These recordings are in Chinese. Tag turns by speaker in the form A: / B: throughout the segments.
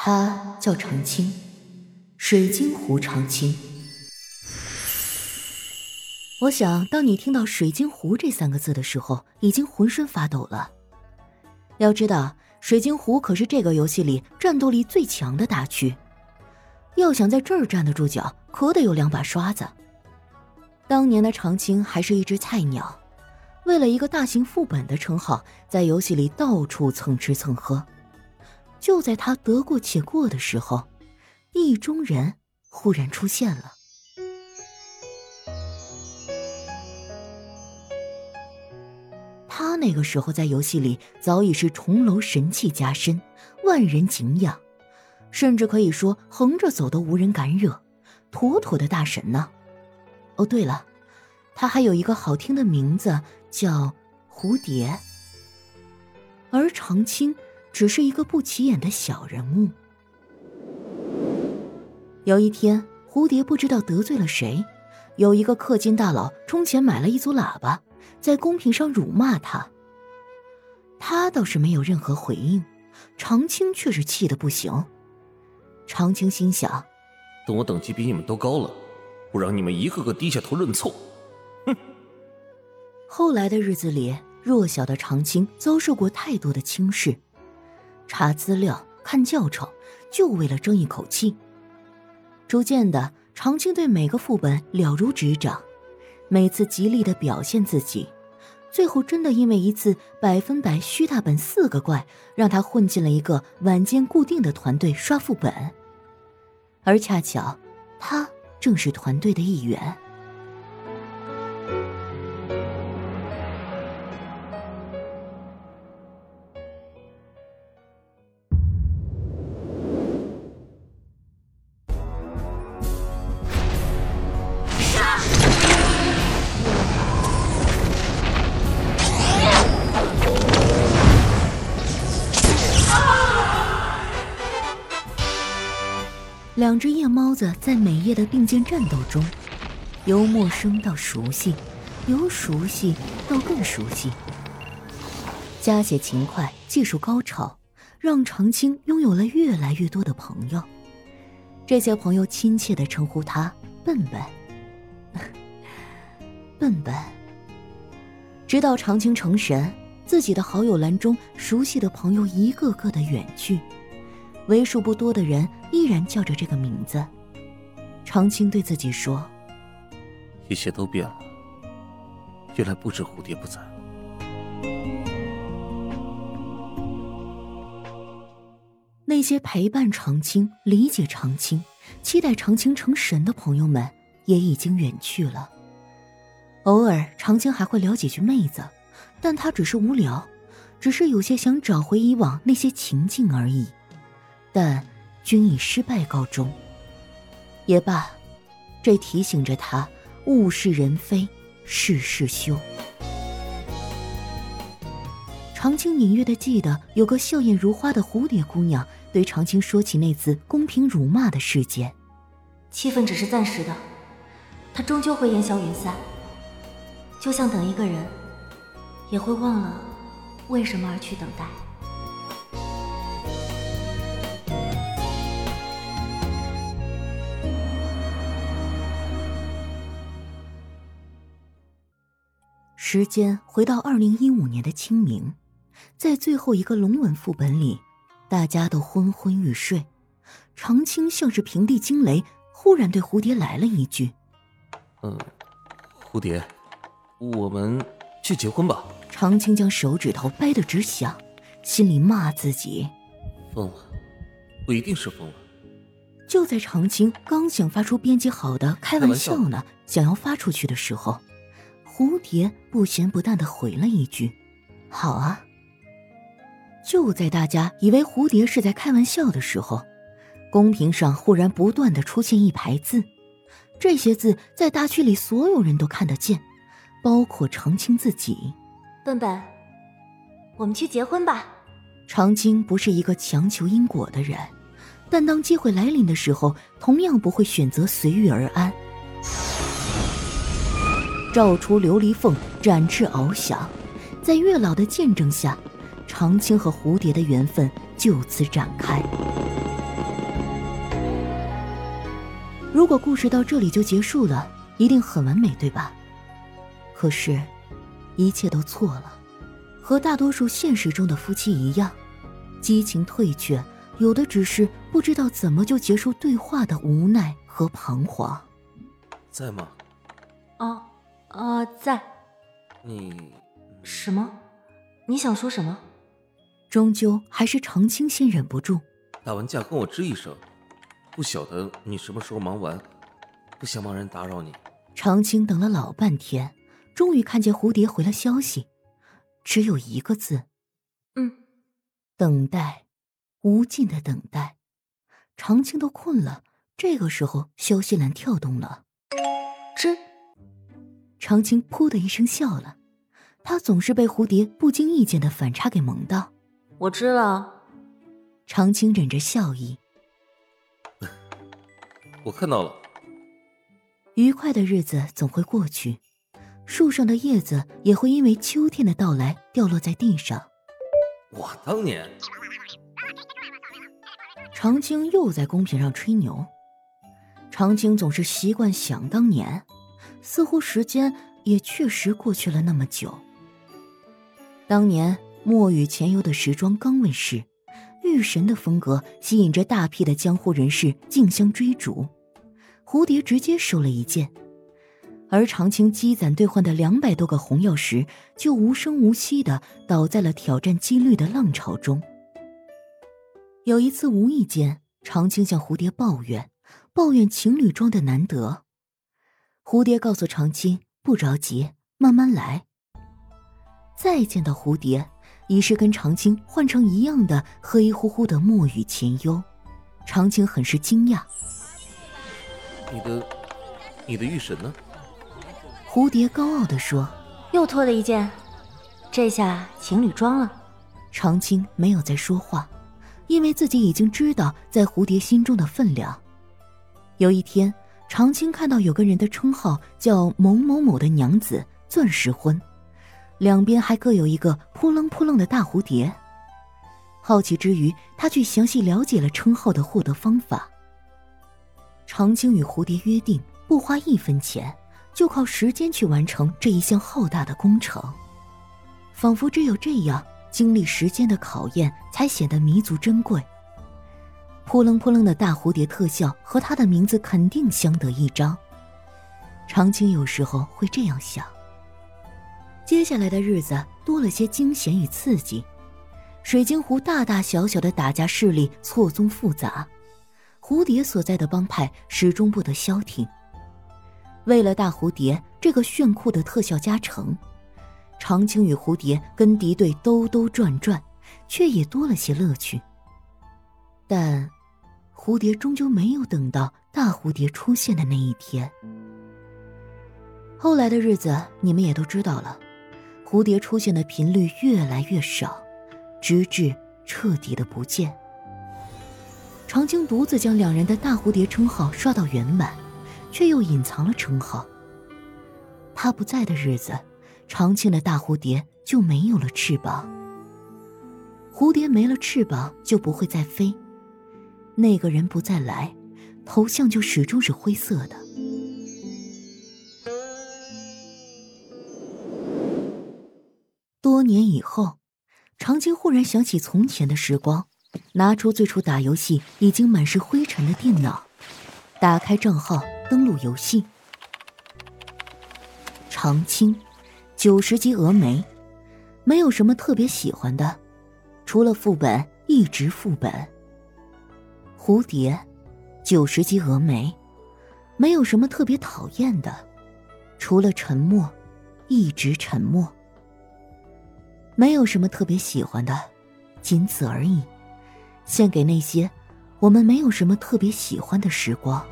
A: 他叫长青，水晶湖长青。我想，当你听到“水晶湖”这三个字的时候，已经浑身发抖了。要知道，水晶湖可是这个游戏里战斗力最强的大区，要想在这儿站得住脚，可得有两把刷子。当年的长青还是一只菜鸟，为了一个大型副本的称号，在游戏里到处蹭吃蹭喝。就在他得过且过的时候，意中人忽然出现了。他那个时候在游戏里早已是重楼神器加身，万人敬仰，甚至可以说横着走都无人敢惹，妥妥的大神呢。哦，对了，他还有一个好听的名字叫蝴蝶，而长青。只是一个不起眼的小人物。有一天，蝴蝶不知道得罪了谁，有一个氪金大佬充钱买了一组喇叭，在公屏上辱骂他。他倒是没有任何回应，长青却是气得不行。长青心想：
B: 等我等级比你们都高了，我让你们一个个低下头认错。哼！
A: 后来的日子里，弱小的长青遭受过太多的轻视。查资料、看教程，就为了争一口气。逐渐的，长青对每个副本了如指掌，每次极力的表现自己，最后真的因为一次百分百虚大本四个怪，让他混进了一个晚间固定的团队刷副本，而恰巧，他正是团队的一员。两只夜猫子在每夜的并肩战斗中，由陌生到熟悉，由熟悉到更熟悉。加血勤快，技术高超，让长青拥有了越来越多的朋友。这些朋友亲切的称呼他“笨笨”，笨笨。直到长青成神，自己的好友栏中熟悉的朋友一个个的远去。为数不多的人依然叫着这个名字。长青对自己说：“
B: 一切都变了，原来不止蝴蝶不在了。”
A: 那些陪伴长青、理解长青、期待长青成神的朋友们也已经远去了。偶尔，长青还会聊几句妹子，但他只是无聊，只是有些想找回以往那些情境而已。但均以失败告终。也罢，这提醒着他物是人非，事事休。长青隐约的记得，有个笑靥如花的蝴蝶姑娘对长青说起那次公平辱骂的事件。
C: 气氛只是暂时的，它终究会烟消云散。就像等一个人，也会忘了为什么而去等待。
A: 时间回到二零一五年的清明，在最后一个龙纹副本里，大家都昏昏欲睡。长青像是平地惊雷，忽然对蝴蝶来了一句：“
B: 嗯，蝴蝶，我们去结婚吧。”
A: 长青将手指头掰得直响，心里骂自己：“
B: 疯了，我一定是疯了。”
A: 就在长青刚想发出编辑好的开玩笑呢，想要发出去的时候。蝴蝶不咸不淡的回了一句：“好啊。”就在大家以为蝴蝶是在开玩笑的时候，公屏上忽然不断的出现一排字，这些字在大区里所有人都看得见，包括长青自己。
C: 笨笨，我们去结婚吧。
A: 长青不是一个强求因果的人，但当机会来临的时候，同样不会选择随遇而安。照出琉璃凤，展翅翱翔，在月老的见证下，长青和蝴蝶的缘分就此展开。如果故事到这里就结束了，一定很完美，对吧？可是，一切都错了。和大多数现实中的夫妻一样，激情退却，有的只是不知道怎么就结束对话的无奈和彷徨。
B: 在吗？
C: 哦，呃，在。
B: 你
C: 什么？你想说什么？
A: 终究还是常青先忍不住。
B: 打完架跟我吱一声，不晓得你什么时候忙完，不想贸然打扰你。
A: 常青等了老半天，终于看见蝴蝶回了消息。只有一个字，
C: 嗯，
A: 等待，无尽的等待。长青都困了，这个时候消息栏跳动了。
C: 知，
A: 长青噗的一声笑了，他总是被蝴蝶不经意间的反差给萌到。
C: 我知道。
A: 长青忍着笑意，
B: 我看到了。
A: 愉快的日子总会过去。树上的叶子也会因为秋天的到来掉落在地上。
B: 我当年，
A: 长青又在公屏上吹牛。长青总是习惯想当年，似乎时间也确实过去了那么久。当年墨雨前游的时装刚问世，玉神的风格吸引着大批的江湖人士竞相追逐，蝴蝶直接收了一件。而长青积攒兑换的两百多个红曜石，就无声无息的倒在了挑战几率的浪潮中。有一次无意间，长青向蝴蝶抱怨，抱怨情侣装的难得。蝴蝶告诉长青不着急，慢慢来。再见到蝴蝶，已是跟长青换成一样的黑乎乎的墨雨前幽。长青很是惊讶：“
B: 你的，你的玉神呢？”
A: 蝴蝶高傲地说：“
C: 又脱了一件，这下情侣装了。”
A: 长青没有再说话，因为自己已经知道在蝴蝶心中的分量。有一天，长青看到有个人的称号叫某某某的娘子钻石婚，两边还各有一个扑棱扑棱的大蝴蝶。好奇之余，他去详细了解了称号的获得方法。长青与蝴蝶约定，不花一分钱。就靠时间去完成这一项浩大的工程，仿佛只有这样经历时间的考验，才显得弥足珍贵。扑棱扑棱的大蝴蝶特效和他的名字肯定相得益彰。长青有时候会这样想。接下来的日子多了些惊险与刺激，水晶湖大大小小的打架势力错综复杂，蝴蝶所在的帮派始终不得消停。为了大蝴蝶这个炫酷的特效加成，长青与蝴蝶跟敌对兜兜转转，却也多了些乐趣。但，蝴蝶终究没有等到大蝴蝶出现的那一天。后来的日子，你们也都知道了，蝴蝶出现的频率越来越少，直至彻底的不见。长青独自将两人的大蝴蝶称号刷到圆满。却又隐藏了称号。他不在的日子，长青的大蝴蝶就没有了翅膀。蝴蝶没了翅膀就不会再飞，那个人不再来，头像就始终是灰色的。多年以后，长青忽然想起从前的时光，拿出最初打游戏已经满是灰尘的电脑，打开账号。登录游戏，长青，九十级峨眉，没有什么特别喜欢的，除了副本一直副本。蝴蝶，九十级峨眉，没有什么特别讨厌的，除了沉默，一直沉默。没有什么特别喜欢的，仅此而已。献给那些我们没有什么特别喜欢的时光。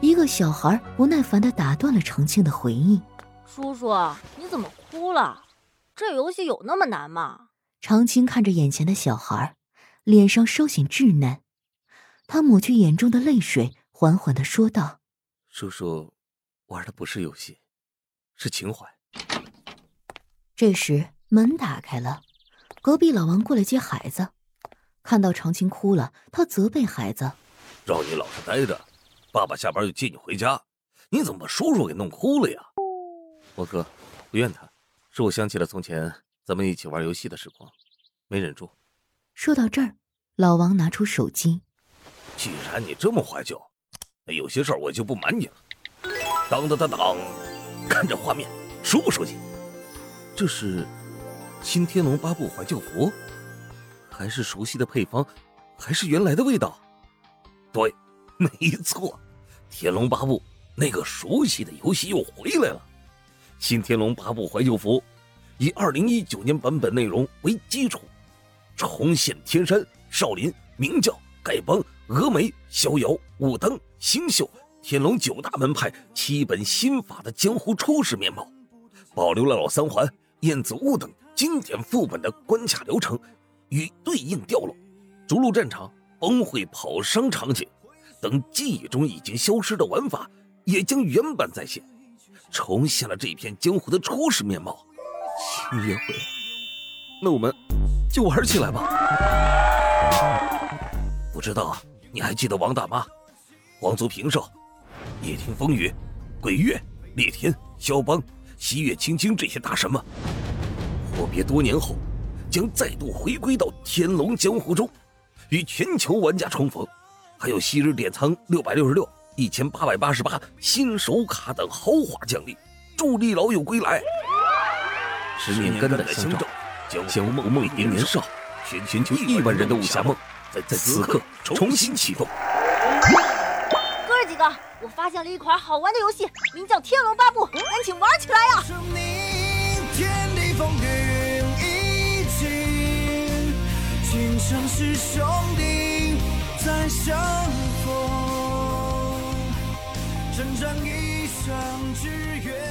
A: 一个小孩不耐烦的打断了长庆的回忆：“
D: 叔叔，你怎么哭了？这游戏有那么难吗？”
A: 长青看着眼前的小孩，脸上稍显稚嫩，他抹去眼中的泪水，缓缓的说道：“
B: 叔叔，玩的不是游戏，是情怀。”
A: 这时门打开了，隔壁老王过来接孩子，看到长青哭了，他责备孩子：“
B: 让你老实待着，爸爸下班就接你回家，你怎么把叔叔给弄哭了呀？”我哥，不怨他，是我想起了从前咱们一起玩游戏的时光，没忍住。
A: 说到这儿，老王拿出手机。
B: 既然你这么怀旧，那有些事儿我就不瞒你了。当当当当，看这画面，熟不熟悉？这是新天龙八部怀旧服，还是熟悉的配方，还是原来的味道？对，没错，天龙八部那个熟悉的游戏又回来了。新天龙八部怀旧服，以二零一九年版本内容为基础，重现天山、少林、明教、丐帮、峨眉、逍遥、武当、星宿、天龙九大门派七本心法的江湖初始面貌，保留了老三环。燕子坞等经典副本的关卡流程与对应掉落，逐鹿战场、崩会跑商场景等记忆中已经消失的玩法也将原版再现，重现了这片江湖的初始面貌。新约会，那我们就玩起来吧。不知道你还记得王大妈、皇族平寿、夜听风雨、鬼月、烈天、肖邦？西月青青这些大神吗，阔别多年后，将再度回归到天龙江湖中，与全球玩家重逢。还有昔日典藏六百六十六、一千八百八十八新手卡等豪华奖励，助力老友归来。十年肝胆相照，将梦梦一年少，全球亿万人的武侠梦，在在此刻重新启动。
D: 哥儿几个，我发现了一款好玩的游戏，名叫《天龙八部》，赶紧玩起来呀！天地风云一
E: 起，今生是兄弟再相逢，征战一生只愿。